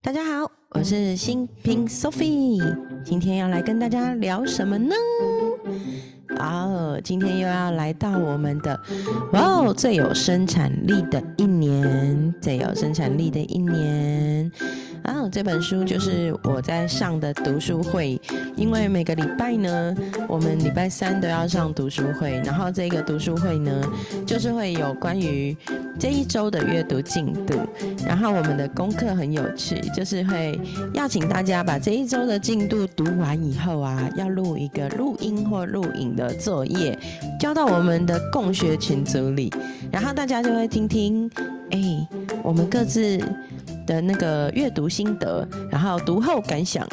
大家好，我是新品 Sophie，今天要来跟大家聊什么呢？哦，今天又要来到我们的哇哦最有生产力的一年，最有生产力的一年。啊，这本书就是我在上的读书会，因为每个礼拜呢，我们礼拜三都要上读书会，然后这个读书会呢，就是会有关于这一周的阅读进度，然后我们的功课很有趣，就是会邀请大家把这一周的进度读完以后啊，要录一个录音或录影的作业，交到我们的共学群组里，然后大家就会听听，哎，我们各自。的那个阅读心得，然后读后感想，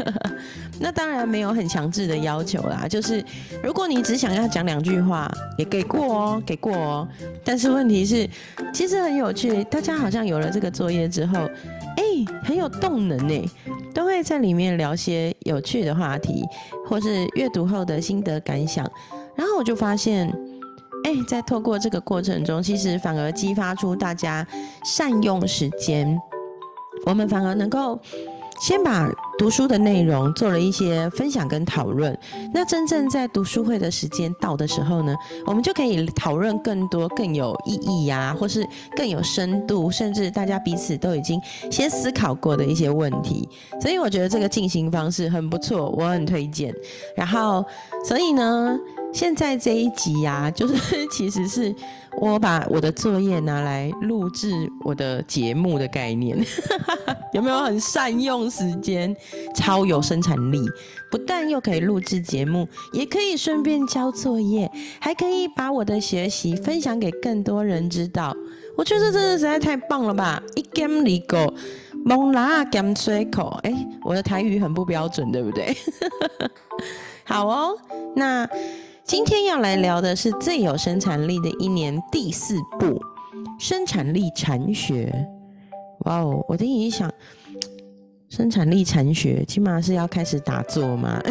那当然没有很强制的要求啦。就是如果你只想要讲两句话，也给过哦，给过哦。但是问题是，其实很有趣，大家好像有了这个作业之后，哎，很有动能呢，都会在里面聊些有趣的话题，或是阅读后的心得感想。然后我就发现。哎，在透过这个过程中，其实反而激发出大家善用时间。我们反而能够先把读书的内容做了一些分享跟讨论。那真正在读书会的时间到的时候呢，我们就可以讨论更多更有意义呀，或是更有深度，甚至大家彼此都已经先思考过的一些问题。所以我觉得这个进行方式很不错，我很推荐。然后，所以呢。现在这一集呀，就是其实是我把我的作业拿来录制我的节目的概念，有没有很善用时间，超有生产力？不但又可以录制节目，也可以顺便交作业，还可以把我的学习分享给更多人知道。我觉得真的实在太棒了吧！一 game 里狗蒙拉 game 吹口，哎，我的台语很不标准，对不对？好哦，那。今天要来聊的是最有生产力的一年第四部生产力禅学。哇哦，我的一想，生产力禅学起码是要开始打坐吗？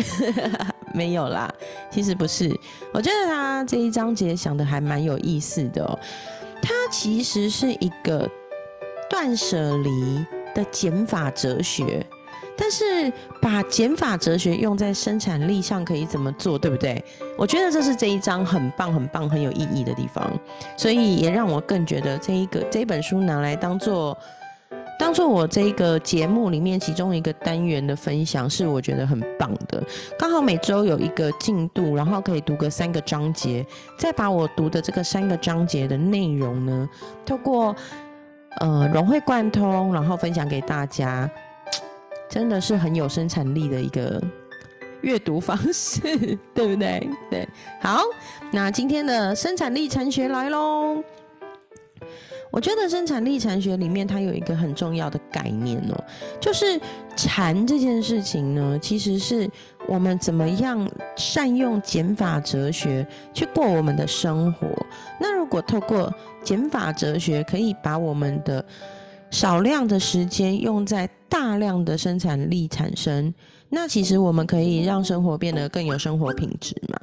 没有啦，其实不是。我觉得他这一章节想的还蛮有意思的哦。它其实是一个断舍离的减法哲学。但是把减法哲学用在生产力上可以怎么做，对不对？我觉得这是这一章很棒、很棒、很有意义的地方，所以也让我更觉得这一个这本书拿来当做当做我这一个节目里面其中一个单元的分享，是我觉得很棒的。刚好每周有一个进度，然后可以读个三个章节，再把我读的这个三个章节的内容呢，透过呃融会贯通，然后分享给大家。真的是很有生产力的一个阅读方式，对不对？对，好，那今天的生产力禅学来喽。我觉得生产力禅学里面它有一个很重要的概念哦，就是禅这件事情呢，其实是我们怎么样善用减法哲学去过我们的生活。那如果透过减法哲学，可以把我们的少量的时间用在大量的生产力产生，那其实我们可以让生活变得更有生活品质嘛。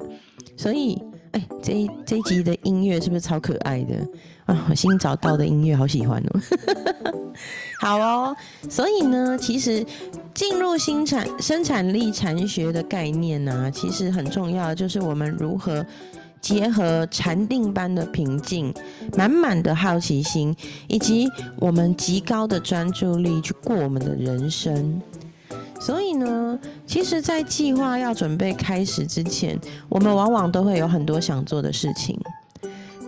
所以，哎，这一这集的音乐是不是超可爱的啊？我新找到的音乐，好喜欢哦。好哦，所以呢，其实进入新产生产力禅学的概念呢，其实很重要，就是我们如何。结合禅定般的平静、满满的好奇心，以及我们极高的专注力去过我们的人生。所以呢，其实，在计划要准备开始之前，我们往往都会有很多想做的事情。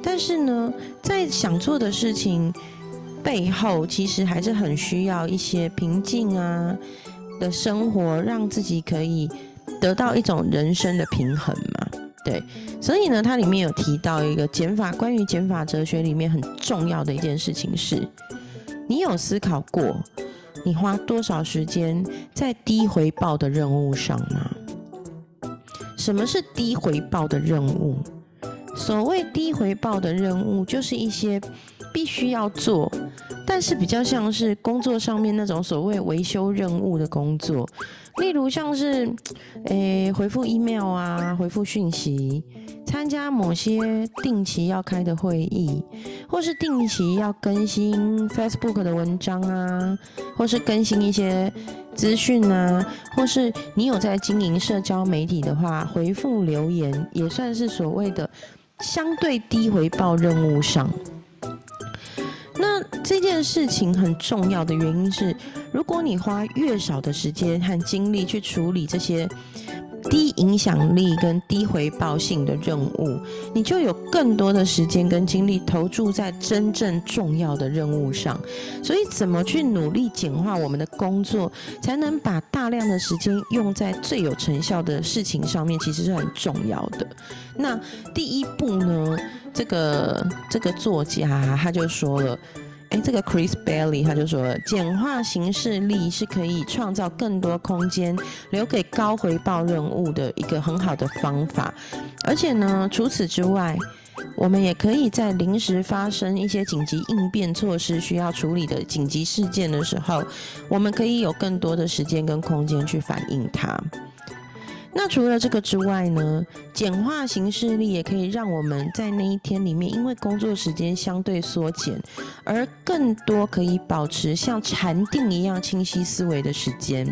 但是呢，在想做的事情背后，其实还是很需要一些平静啊的生活，让自己可以得到一种人生的平衡嘛。对，所以呢，它里面有提到一个减法，关于减法哲学里面很重要的一件事情是，你有思考过，你花多少时间在低回报的任务上吗？什么是低回报的任务？所谓低回报的任务，就是一些必须要做，但是比较像是工作上面那种所谓维修任务的工作。例如像是，诶回复 email 啊，回复讯息，参加某些定期要开的会议，或是定期要更新 Facebook 的文章啊，或是更新一些资讯啊，或是你有在经营社交媒体的话，回复留言也算是所谓的相对低回报任务上。这件事情很重要的原因是，如果你花越少的时间和精力去处理这些。低影响力跟低回报性的任务，你就有更多的时间跟精力投注在真正重要的任务上。所以，怎么去努力简化我们的工作，才能把大量的时间用在最有成效的事情上面，其实是很重要的。那第一步呢，这个这个作家他就说了。哎，这个 Chris Bailey 他就说，简化形式力是可以创造更多空间，留给高回报任务的一个很好的方法。而且呢，除此之外，我们也可以在临时发生一些紧急应变措施需要处理的紧急事件的时候，我们可以有更多的时间跟空间去反映它。那除了这个之外呢，简化形式力也可以让我们在那一天里面，因为工作时间相对缩减，而更多可以保持像禅定一样清晰思维的时间。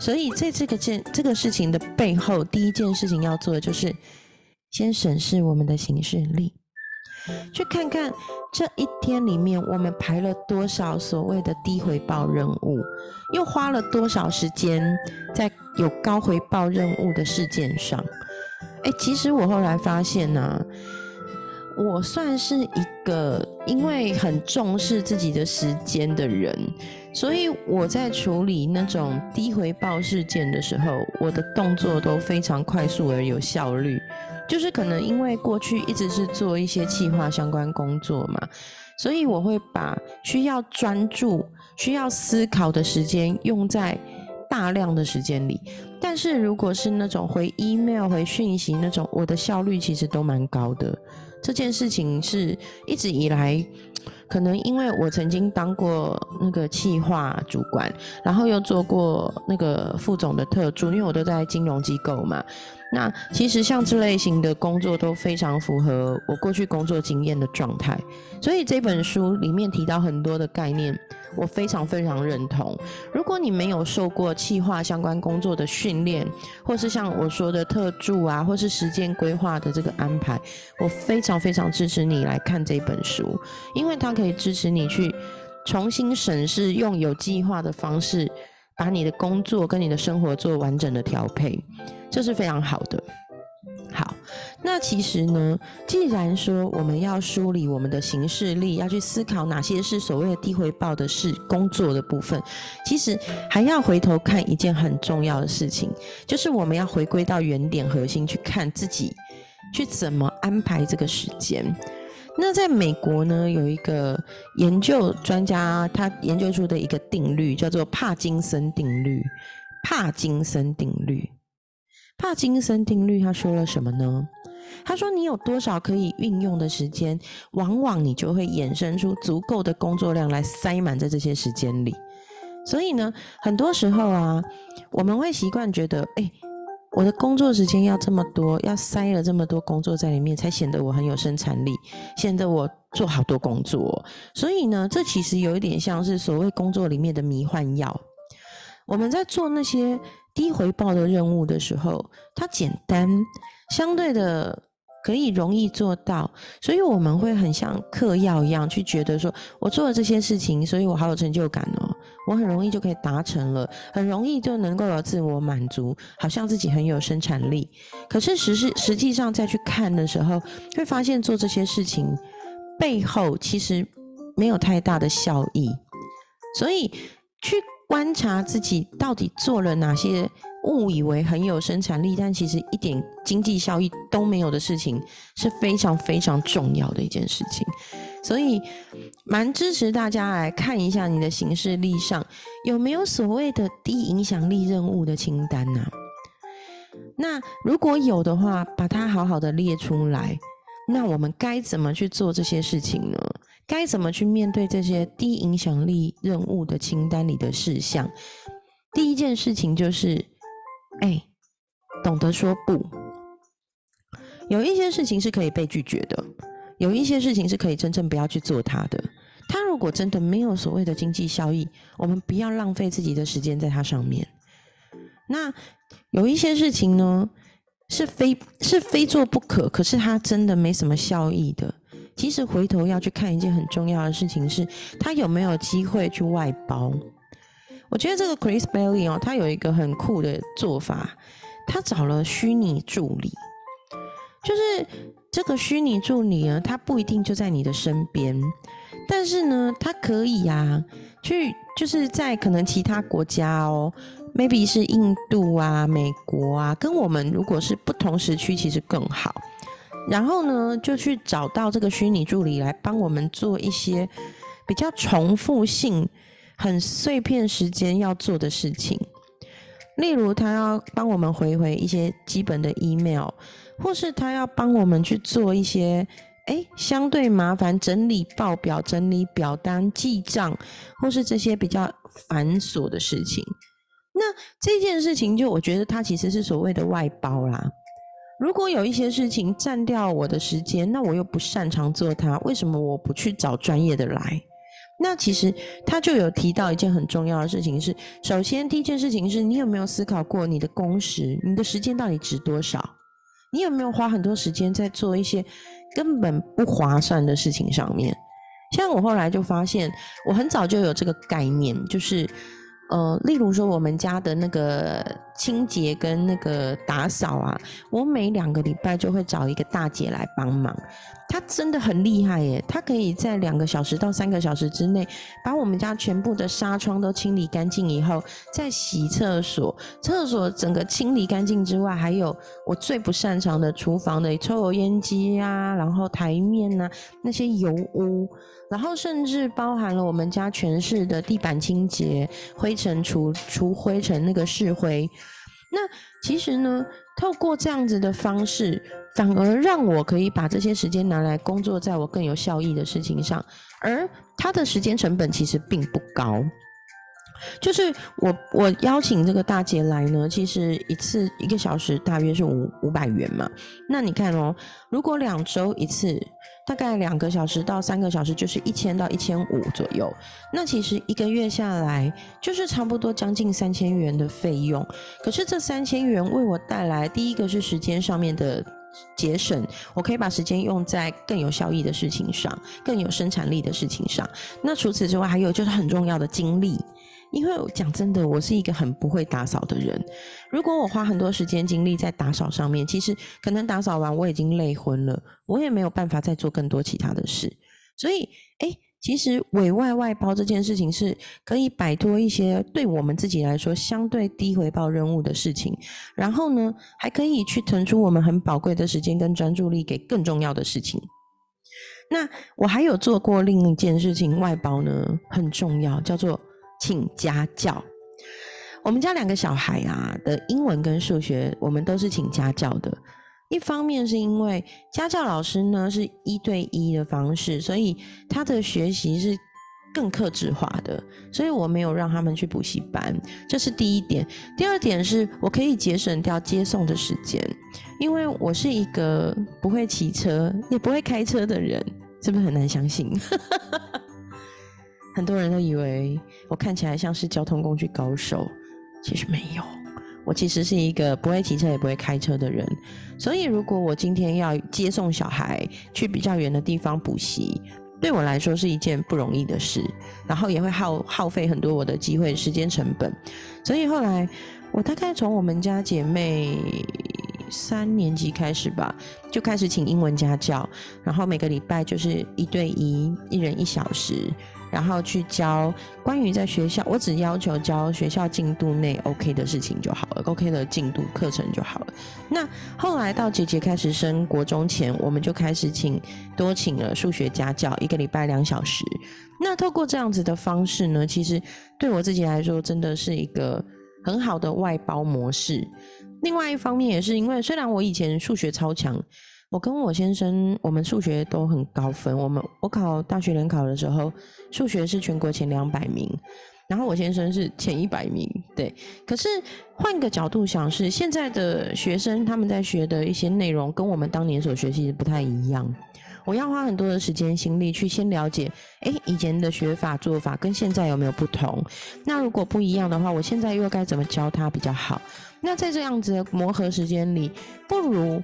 所以在这个件这个事情的背后，第一件事情要做的就是先审视我们的形式力。去看看这一天里面，我们排了多少所谓的低回报任务，又花了多少时间在有高回报任务的事件上。哎，其实我后来发现呢，我算是一个因为很重视自己的时间的人，所以我在处理那种低回报事件的时候，我的动作都非常快速而有效率。就是可能因为过去一直是做一些企划相关工作嘛，所以我会把需要专注、需要思考的时间用在大量的时间里。但是如果是那种回 email、回讯息那种，我的效率其实都蛮高的。这件事情是一直以来。可能因为我曾经当过那个企划主管，然后又做过那个副总的特助，因为我都在金融机构嘛。那其实像这类型的工作都非常符合我过去工作经验的状态，所以这本书里面提到很多的概念。我非常非常认同。如果你没有受过企划相关工作的训练，或是像我说的特助啊，或是时间规划的这个安排，我非常非常支持你来看这本书，因为它可以支持你去重新审视，用有计划的方式，把你的工作跟你的生活做完整的调配，这是非常好的。好，那其实呢，既然说我们要梳理我们的行事力，要去思考哪些是所谓的低回报的事工作的部分，其实还要回头看一件很重要的事情，就是我们要回归到原点核心去看自己，去怎么安排这个时间。那在美国呢，有一个研究专家他研究出的一个定律，叫做帕金森定律。帕金森定律。帕金森定律，他说了什么呢？他说：“你有多少可以运用的时间，往往你就会衍生出足够的工作量来塞满在这些时间里。所以呢，很多时候啊，我们会习惯觉得，哎，我的工作时间要这么多，要塞了这么多工作在里面，才显得我很有生产力，显得我做好多工作。所以呢，这其实有一点像是所谓工作里面的迷幻药。我们在做那些。”低回报的任务的时候，它简单，相对的可以容易做到，所以我们会很像嗑药一样去觉得说，我做了这些事情，所以我好有成就感哦，我很容易就可以达成了，很容易就能够有自我满足，好像自己很有生产力。可是实是实际上再去看的时候，会发现做这些事情背后其实没有太大的效益，所以去。观察自己到底做了哪些误以为很有生产力，但其实一点经济效益都没有的事情，是非常非常重要的一件事情。所以，蛮支持大家来看一下你的行事历上有没有所谓的低影响力任务的清单呢？那如果有的话，把它好好的列出来。那我们该怎么去做这些事情呢？该怎么去面对这些低影响力任务的清单里的事项？第一件事情就是，哎，懂得说不。有一些事情是可以被拒绝的，有一些事情是可以真正不要去做它的。它如果真的没有所谓的经济效益，我们不要浪费自己的时间在它上面。那有一些事情呢，是非是非做不可，可是它真的没什么效益的。其实回头要去看一件很重要的事情，是他有没有机会去外包。我觉得这个 Chris Bailey 哦，他有一个很酷的做法，他找了虚拟助理，就是这个虚拟助理呢，他不一定就在你的身边，但是呢，他可以啊，去就是在可能其他国家哦，maybe 是印度啊、美国啊，跟我们如果是不同时区，其实更好。然后呢，就去找到这个虚拟助理来帮我们做一些比较重复性。很碎片时间要做的事情，例如他要帮我们回回一些基本的 email，或是他要帮我们去做一些哎相对麻烦整理报表、整理表单、记账，或是这些比较繁琐的事情。那这件事情就我觉得它其实是所谓的外包啦。如果有一些事情占掉我的时间，那我又不擅长做它，为什么我不去找专业的来？那其实他就有提到一件很重要的事情，是首先第一件事情是你有没有思考过你的工时，你的时间到底值多少？你有没有花很多时间在做一些根本不划算的事情上面？像我后来就发现，我很早就有这个概念，就是。呃，例如说我们家的那个清洁跟那个打扫啊，我每两个礼拜就会找一个大姐来帮忙。她真的很厉害耶，她可以在两个小时到三个小时之内，把我们家全部的纱窗都清理干净以后，再洗厕所，厕所整个清理干净之外，还有我最不擅长的厨房的抽油烟机啊，然后台面呐那些油污。然后甚至包含了我们家全市的地板清洁、灰尘除除灰尘那个试灰。那其实呢，透过这样子的方式，反而让我可以把这些时间拿来工作在我更有效益的事情上，而它的时间成本其实并不高。就是我我邀请这个大姐来呢，其实一次一个小时大约是五五百元嘛。那你看哦，如果两周一次，大概两个小时到三个小时，就是一千到一千五左右。那其实一个月下来，就是差不多将近三千元的费用。可是这三千元为我带来第一个是时间上面的节省，我可以把时间用在更有效益的事情上，更有生产力的事情上。那除此之外，还有就是很重要的精力。因为讲真的，我是一个很不会打扫的人。如果我花很多时间精力在打扫上面，其实可能打扫完我已经累昏了，我也没有办法再做更多其他的事。所以，哎，其实委外外包这件事情是可以摆脱一些对我们自己来说相对低回报任务的事情，然后呢，还可以去腾出我们很宝贵的时间跟专注力给更重要的事情。那我还有做过另一件事情，外包呢很重要，叫做。请家教，我们家两个小孩啊的英文跟数学，我们都是请家教的。一方面是因为家教老师呢是一对一的方式，所以他的学习是更克制化的，所以我没有让他们去补习班，这是第一点。第二点是我可以节省掉接送的时间，因为我是一个不会骑车也不会开车的人，是不是很难相信？很多人都以为我看起来像是交通工具高手，其实没有。我其实是一个不会骑车也不会开车的人，所以如果我今天要接送小孩去比较远的地方补习，对我来说是一件不容易的事，然后也会耗耗费很多我的机会、时间成本。所以后来我大概从我们家姐妹三年级开始吧，就开始请英文家教，然后每个礼拜就是一对一，一人一小时。然后去教关于在学校，我只要求教学校进度内 OK 的事情就好了，OK 的进度课程就好了。那后来到姐姐开始升国中前，我们就开始请多请了数学家教，一个礼拜两小时。那透过这样子的方式呢，其实对我自己来说，真的是一个很好的外包模式。另外一方面也是因为，虽然我以前数学超强。我跟我先生，我们数学都很高分。我们我考大学联考的时候，数学是全国前两百名，然后我先生是前一百名。对，可是换个角度想，是现在的学生他们在学的一些内容，跟我们当年所学习的不太一样。我要花很多的时间心力去先了解，诶，以前的学法做法跟现在有没有不同？那如果不一样的话，我现在又该怎么教他比较好？那在这样子的磨合时间里，不如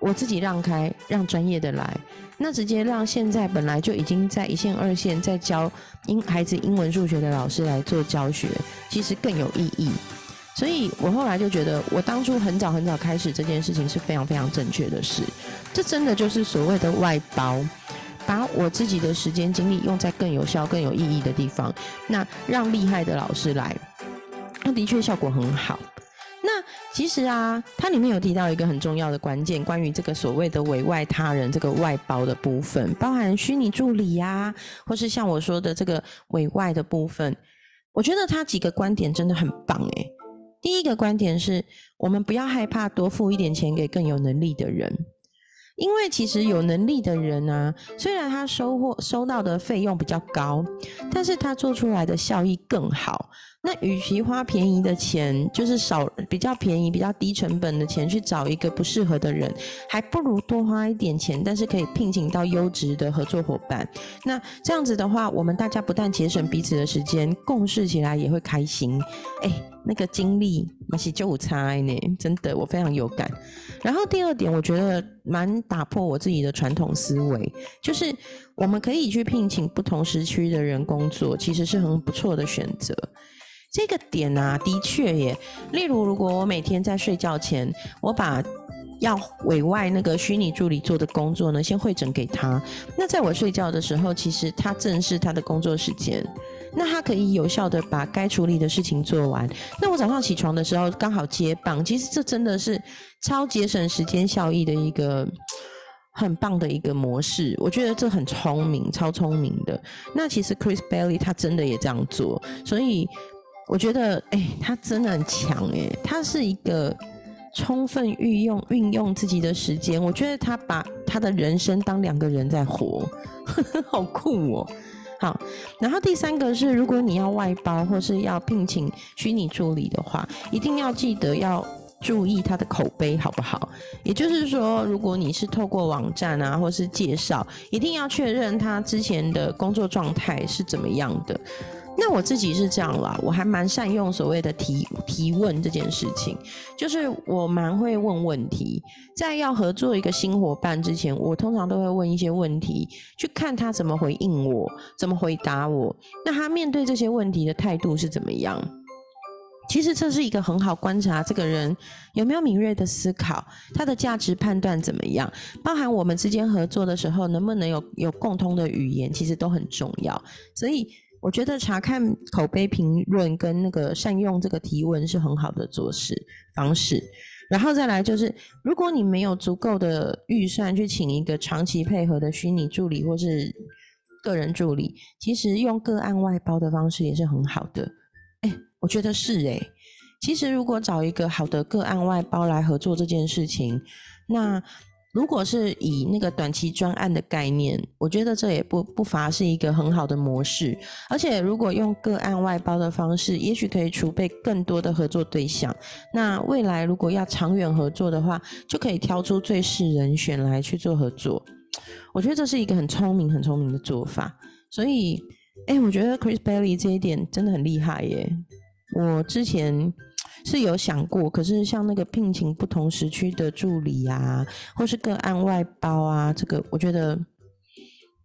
我自己让开，让专业的来，那直接让现在本来就已经在一线、二线在教英孩子英文、数学的老师来做教学，其实更有意义。所以我后来就觉得，我当初很早很早开始这件事情是非常非常正确的事。这真的就是所谓的外包，把我自己的时间精力用在更有效、更有意义的地方，那让厉害的老师来，那的确效果很好。那其实啊，它里面有提到一个很重要的关键，关于这个所谓的委外他人这个外包的部分，包含虚拟助理呀，或是像我说的这个委外的部分，我觉得他几个观点真的很棒诶。第一个观点是我们不要害怕多付一点钱给更有能力的人，因为其实有能力的人啊，虽然他收获收到的费用比较高，但是他做出来的效益更好。那与其花便宜的钱，就是少比较便宜、比较低成本的钱去找一个不适合的人，还不如多花一点钱，但是可以聘请到优质的合作伙伴。那这样子的话，我们大家不但节省彼此的时间，共事起来也会开心。哎，那个精力那是就差呢，真的我非常有感。然后第二点，我觉得蛮打破我自己的传统思维，就是我们可以去聘请不同时区的人工作，其实是很不错的选择。这个点啊，的确耶。例如，如果我每天在睡觉前，我把要委外那个虚拟助理做的工作呢，先会诊给他。那在我睡觉的时候，其实他正是他的工作时间，那他可以有效的把该处理的事情做完。那我早上起床的时候刚好接棒，其实这真的是超节省时间效益的一个很棒的一个模式。我觉得这很聪明，超聪明的。那其实 Chris Bailey 他真的也这样做，所以。我觉得，哎，他真的很强，哎，他是一个充分运用运用自己的时间。我觉得他把他的人生当两个人在活，好酷哦。好，然后第三个是，如果你要外包或是要聘请虚拟助理的话，一定要记得要注意他的口碑好不好？也就是说，如果你是透过网站啊，或是介绍，一定要确认他之前的工作状态是怎么样的。那我自己是这样啦，我还蛮善用所谓的提提问这件事情，就是我蛮会问问题，在要合作一个新伙伴之前，我通常都会问一些问题，去看他怎么回应我，怎么回答我，那他面对这些问题的态度是怎么样？其实这是一个很好观察这个人有没有敏锐的思考，他的价值判断怎么样，包含我们之间合作的时候能不能有有共通的语言，其实都很重要，所以。我觉得查看口碑评论跟那个善用这个提问是很好的做事方式，然后再来就是，如果你没有足够的预算去请一个长期配合的虚拟助理或是个人助理，其实用个案外包的方式也是很好的。哎，我觉得是哎，其实如果找一个好的个案外包来合作这件事情，那。如果是以那个短期专案的概念，我觉得这也不不乏是一个很好的模式。而且，如果用个案外包的方式，也许可以储备更多的合作对象。那未来如果要长远合作的话，就可以挑出最适人选来去做合作。我觉得这是一个很聪明、很聪明的做法。所以，哎，我觉得 Chris Bailey 这一点真的很厉害耶。我之前。是有想过，可是像那个聘请不同时区的助理啊，或是个案外包啊，这个我觉得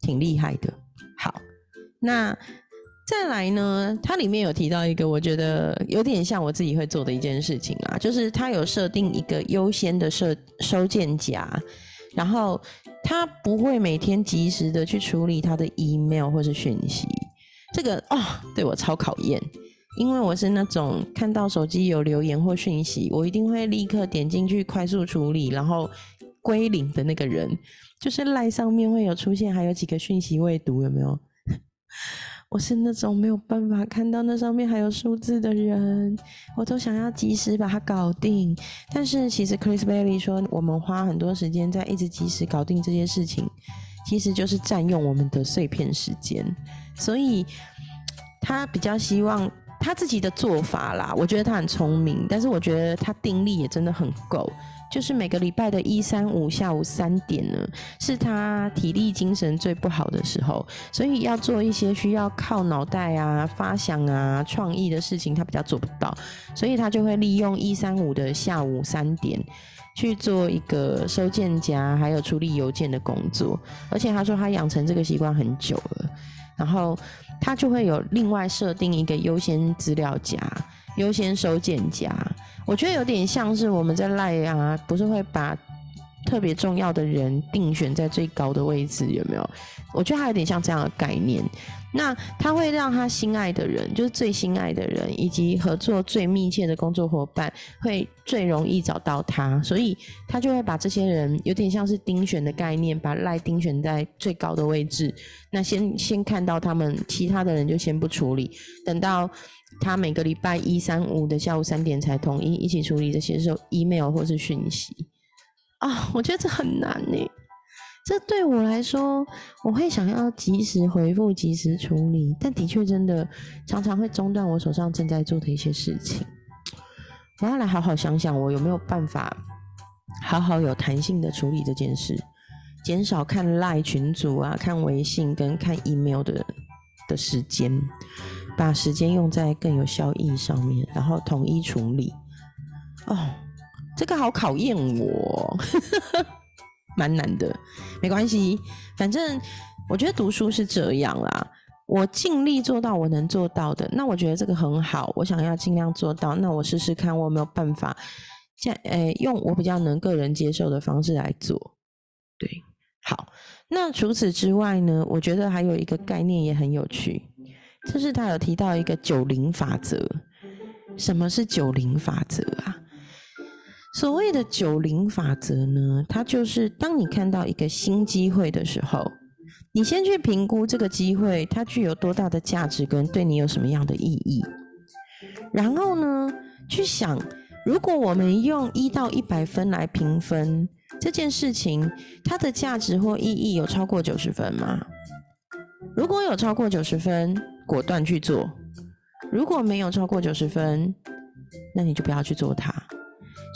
挺厉害的。好，那再来呢？它里面有提到一个，我觉得有点像我自己会做的一件事情啊，就是它有设定一个优先的设收件夹，然后他不会每天及时的去处理他的 email 或是讯息，这个哦，对我超考验。因为我是那种看到手机有留言或讯息，我一定会立刻点进去快速处理，然后归零的那个人。就是赖上面会有出现，还有几个讯息未读，有没有？我是那种没有办法看到那上面还有数字的人，我都想要及时把它搞定。但是其实 Chris Bailey 说，我们花很多时间在一直及时搞定这些事情，其实就是占用我们的碎片时间。所以他比较希望。他自己的做法啦，我觉得他很聪明，但是我觉得他定力也真的很够。就是每个礼拜的一三五下午三点呢，是他体力精神最不好的时候，所以要做一些需要靠脑袋啊、发想啊、创意的事情，他比较做不到，所以他就会利用一三五的下午三点去做一个收件夹，还有处理邮件的工作。而且他说他养成这个习惯很久了，然后它就会有另外设定一个优先资料夹。优先收件夹，我觉得有点像是我们在赖啊，不是会把特别重要的人定选在最高的位置，有没有？我觉得他有点像这样的概念。那他会让他心爱的人，就是最心爱的人，以及合作最密切的工作伙伴，会最容易找到他，所以他就会把这些人有点像是丁选的概念，把赖丁选在最高的位置。那先先看到他们，其他的人就先不处理，等到。他每个礼拜一、三、五的下午三点才统一一起处理这些时候 email 或是讯息啊，我觉得这很难呢。这对我来说，我会想要及时回复、及时处理，但的确真的常常会中断我手上正在做的一些事情。我要来好好想想，我有没有办法好好有弹性的处理这件事，减少看赖群组啊、看微信跟看 email 的的时间。把时间用在更有效益上面，然后统一处理。哦，这个好考验我，蛮难的。没关系，反正我觉得读书是这样啦。我尽力做到我能做到的，那我觉得这个很好。我想要尽量做到，那我试试看我有没有办法，像诶用我比较能个人接受的方式来做。对，好。那除此之外呢？我觉得还有一个概念也很有趣。就是他有提到一个九零法则，什么是九零法则啊？所谓的九零法则呢，它就是当你看到一个新机会的时候，你先去评估这个机会它具有多大的价值跟对你有什么样的意义，然后呢，去想如果我们用一到一百分来评分这件事情，它的价值或意义有超过九十分吗？如果有超过九十分，果断去做；如果没有超过九十分，那你就不要去做它。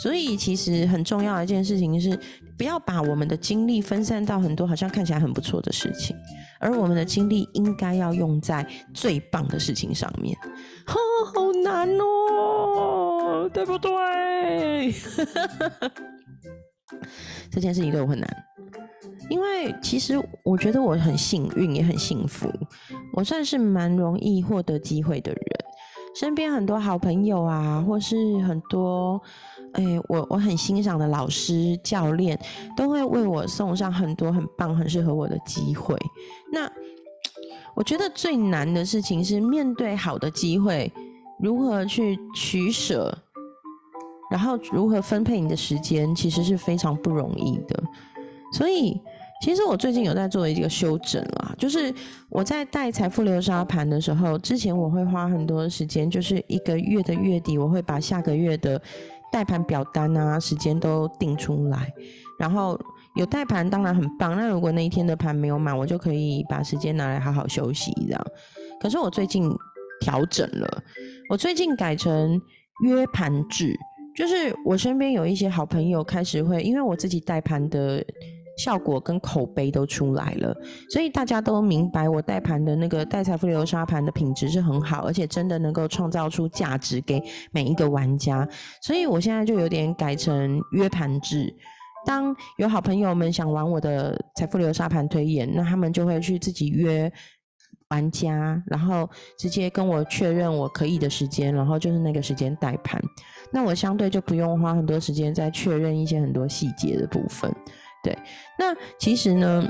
所以，其实很重要的一件事情是，不要把我们的精力分散到很多好像看起来很不错的事情，而我们的精力应该要用在最棒的事情上面。哈，好难哦，对不对？这件事情对我很难。因为其实我觉得我很幸运，也很幸福。我算是蛮容易获得机会的人，身边很多好朋友啊，或是很多哎，我我很欣赏的老师、教练，都会为我送上很多很棒、很适合我的机会。那我觉得最难的事情是面对好的机会，如何去取舍，然后如何分配你的时间，其实是非常不容易的。所以。其实我最近有在做一个修整啦，就是我在带财富流沙盘的时候，之前我会花很多时间，就是一个月的月底，我会把下个月的带盘表单啊时间都定出来，然后有带盘当然很棒，那如果那一天的盘没有满，我就可以把时间拿来好好休息这样。可是我最近调整了，我最近改成约盘制，就是我身边有一些好朋友开始会，因为我自己带盘的。效果跟口碑都出来了，所以大家都明白我带盘的那个带财富流沙盘的品质是很好，而且真的能够创造出价值给每一个玩家。所以我现在就有点改成约盘制，当有好朋友们想玩我的财富流沙盘推演，那他们就会去自己约玩家，然后直接跟我确认我可以的时间，然后就是那个时间带盘。那我相对就不用花很多时间在确认一些很多细节的部分。对，那其实呢，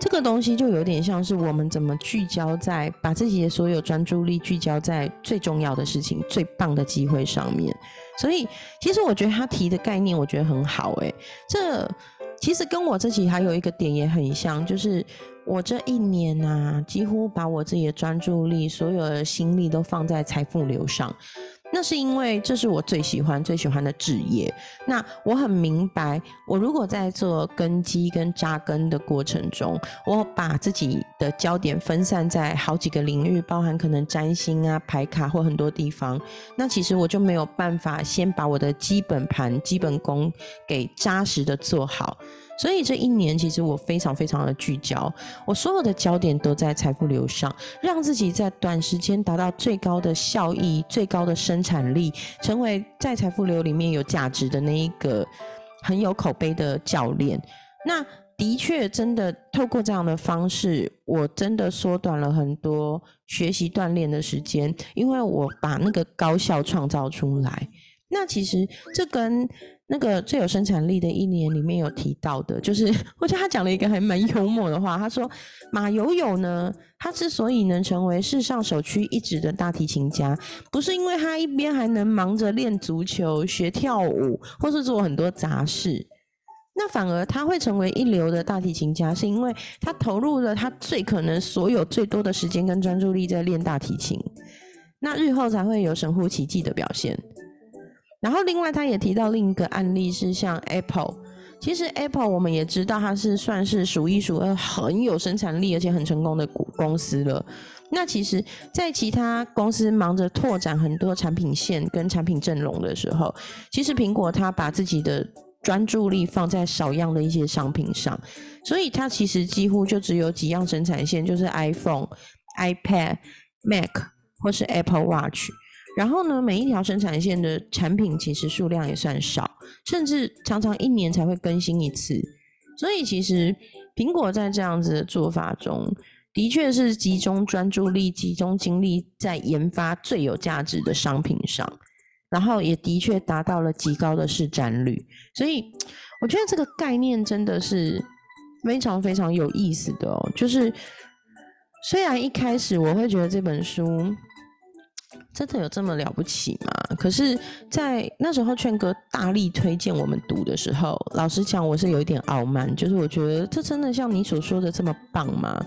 这个东西就有点像是我们怎么聚焦在把自己的所有专注力聚焦在最重要的事情、最棒的机会上面。所以，其实我觉得他提的概念，我觉得很好。诶，这其实跟我自己还有一个点也很像，就是我这一年啊，几乎把我自己的专注力、所有的心力都放在财富流上。那是因为这是我最喜欢、最喜欢的职业。那我很明白，我如果在做根基跟扎根的过程中，我把自己的焦点分散在好几个领域，包含可能占星啊、牌卡或很多地方，那其实我就没有办法先把我的基本盘、基本功给扎实的做好。所以这一年，其实我非常非常的聚焦，我所有的焦点都在财富流上，让自己在短时间达到最高的效益、最高的生产力，成为在财富流里面有价值的那一个很有口碑的教练。那的确，真的透过这样的方式，我真的缩短了很多学习锻炼的时间，因为我把那个高效创造出来。那其实这跟那个最有生产力的一年里面有提到的，就是 我觉得他讲了一个还蛮幽默的话。他说马友友呢，他之所以能成为世上首屈一指的大提琴家，不是因为他一边还能忙着练足球、学跳舞，或是做很多杂事，那反而他会成为一流的大提琴家，是因为他投入了他最可能所有最多的时间跟专注力在练大提琴，那日后才会有神乎其技的表现。然后，另外他也提到另一个案例是像 Apple。其实 Apple 我们也知道，它是算是数一数二很有生产力而且很成功的公司了。那其实，在其他公司忙着拓展很多产品线跟产品阵容的时候，其实苹果它把自己的专注力放在少样的一些商品上，所以它其实几乎就只有几样生产线，就是 iPhone、iPad、Mac 或是 Apple Watch。然后呢，每一条生产线的产品其实数量也算少，甚至常常一年才会更新一次。所以其实苹果在这样子的做法中，的确是集中专注力、集中精力在研发最有价值的商品上，然后也的确达到了极高的市占率。所以我觉得这个概念真的是非常非常有意思的哦。就是虽然一开始我会觉得这本书。真的有这么了不起吗？可是，在那时候劝哥大力推荐我们读的时候，老实讲，我是有一点傲慢，就是我觉得这真的像你所说的这么棒吗？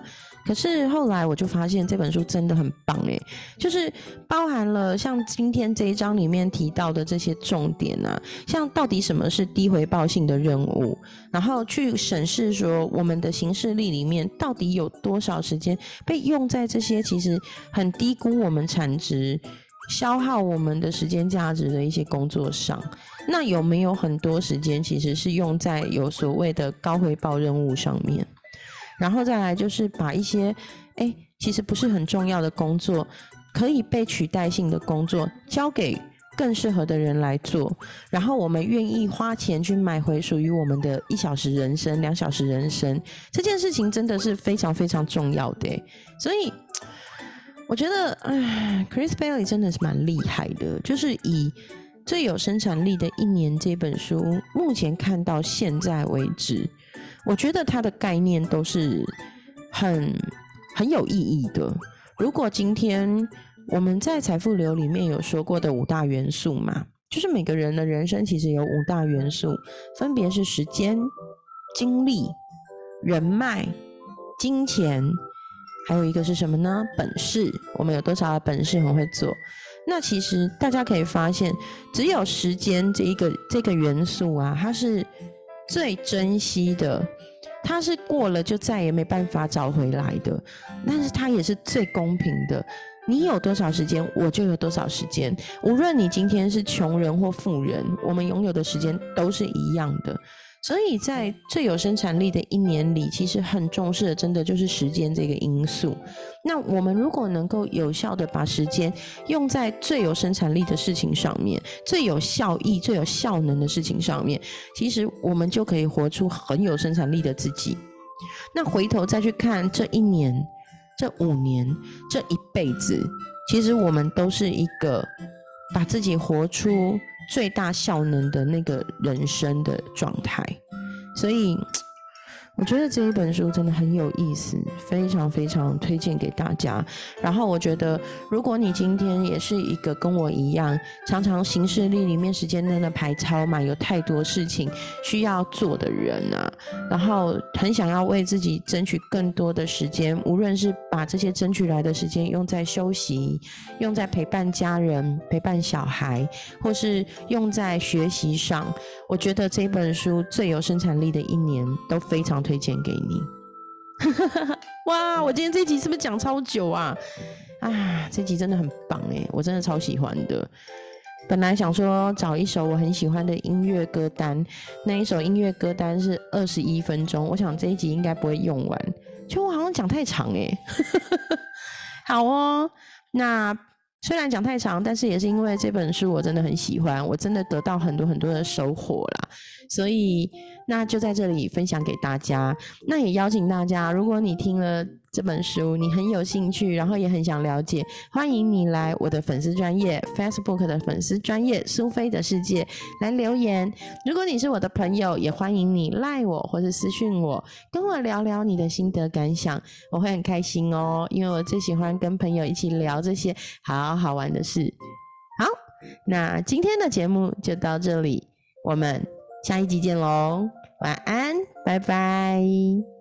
可是后来我就发现这本书真的很棒诶，就是包含了像今天这一章里面提到的这些重点啊，像到底什么是低回报性的任务，然后去审视说我们的行事力里面到底有多少时间被用在这些其实很低估我们产值、消耗我们的时间价值的一些工作上，那有没有很多时间其实是用在有所谓的高回报任务上面？然后再来就是把一些，哎，其实不是很重要的工作，可以被取代性的工作交给更适合的人来做，然后我们愿意花钱去买回属于我们的一小时人生、两小时人生，这件事情真的是非常非常重要的。所以我觉得，哎，Chris Bailey 真的是蛮厉害的，就是以最有生产力的一年这本书，目前看到现在为止。我觉得它的概念都是很很有意义的。如果今天我们在财富流里面有说过的五大元素嘛，就是每个人的人生其实有五大元素，分别是时间、精力、人脉、金钱，还有一个是什么呢？本事。我们有多少的本事很会做？那其实大家可以发现，只有时间这一个这个元素啊，它是。最珍惜的，它是过了就再也没办法找回来的，但是它也是最公平的。你有多少时间，我就有多少时间。无论你今天是穷人或富人，我们拥有的时间都是一样的。所以在最有生产力的一年里，其实很重视的，真的就是时间这个因素。那我们如果能够有效的把时间用在最有生产力的事情上面，最有效益、最有效能的事情上面，其实我们就可以活出很有生产力的自己。那回头再去看这一年、这五年、这一辈子，其实我们都是一个把自己活出。最大效能的那个人生的状态，所以我觉得这一本书真的很有意思，非常非常推荐给大家。然后我觉得，如果你今天也是一个跟我一样，常常行事历里面时间真的排超满，有太多事情需要做的人啊，然后很想要为自己争取更多的时间，无论是把这些争取来的时间用在休息，用在陪伴家人、陪伴小孩，或是用在学习上，我觉得这本书最有生产力的一年都非常。推荐给你，哇！我今天这集是不是讲超久啊？啊，这集真的很棒哎，我真的超喜欢的。本来想说找一首我很喜欢的音乐歌单，那一首音乐歌单是二十一分钟，我想这一集应该不会用完，就我好像讲太长哎。好哦，那虽然讲太长，但是也是因为这本书我真的很喜欢，我真的得到很多很多的收获啦，所以。那就在这里分享给大家。那也邀请大家，如果你听了这本书，你很有兴趣，然后也很想了解，欢迎你来我的粉丝专业 Facebook 的粉丝专业苏菲的世界来留言。如果你是我的朋友，也欢迎你赖我或者私讯我，跟我聊聊你的心得感想，我会很开心哦，因为我最喜欢跟朋友一起聊这些好好玩的事。好，那今天的节目就到这里，我们。下一集见喽，晚安，拜拜。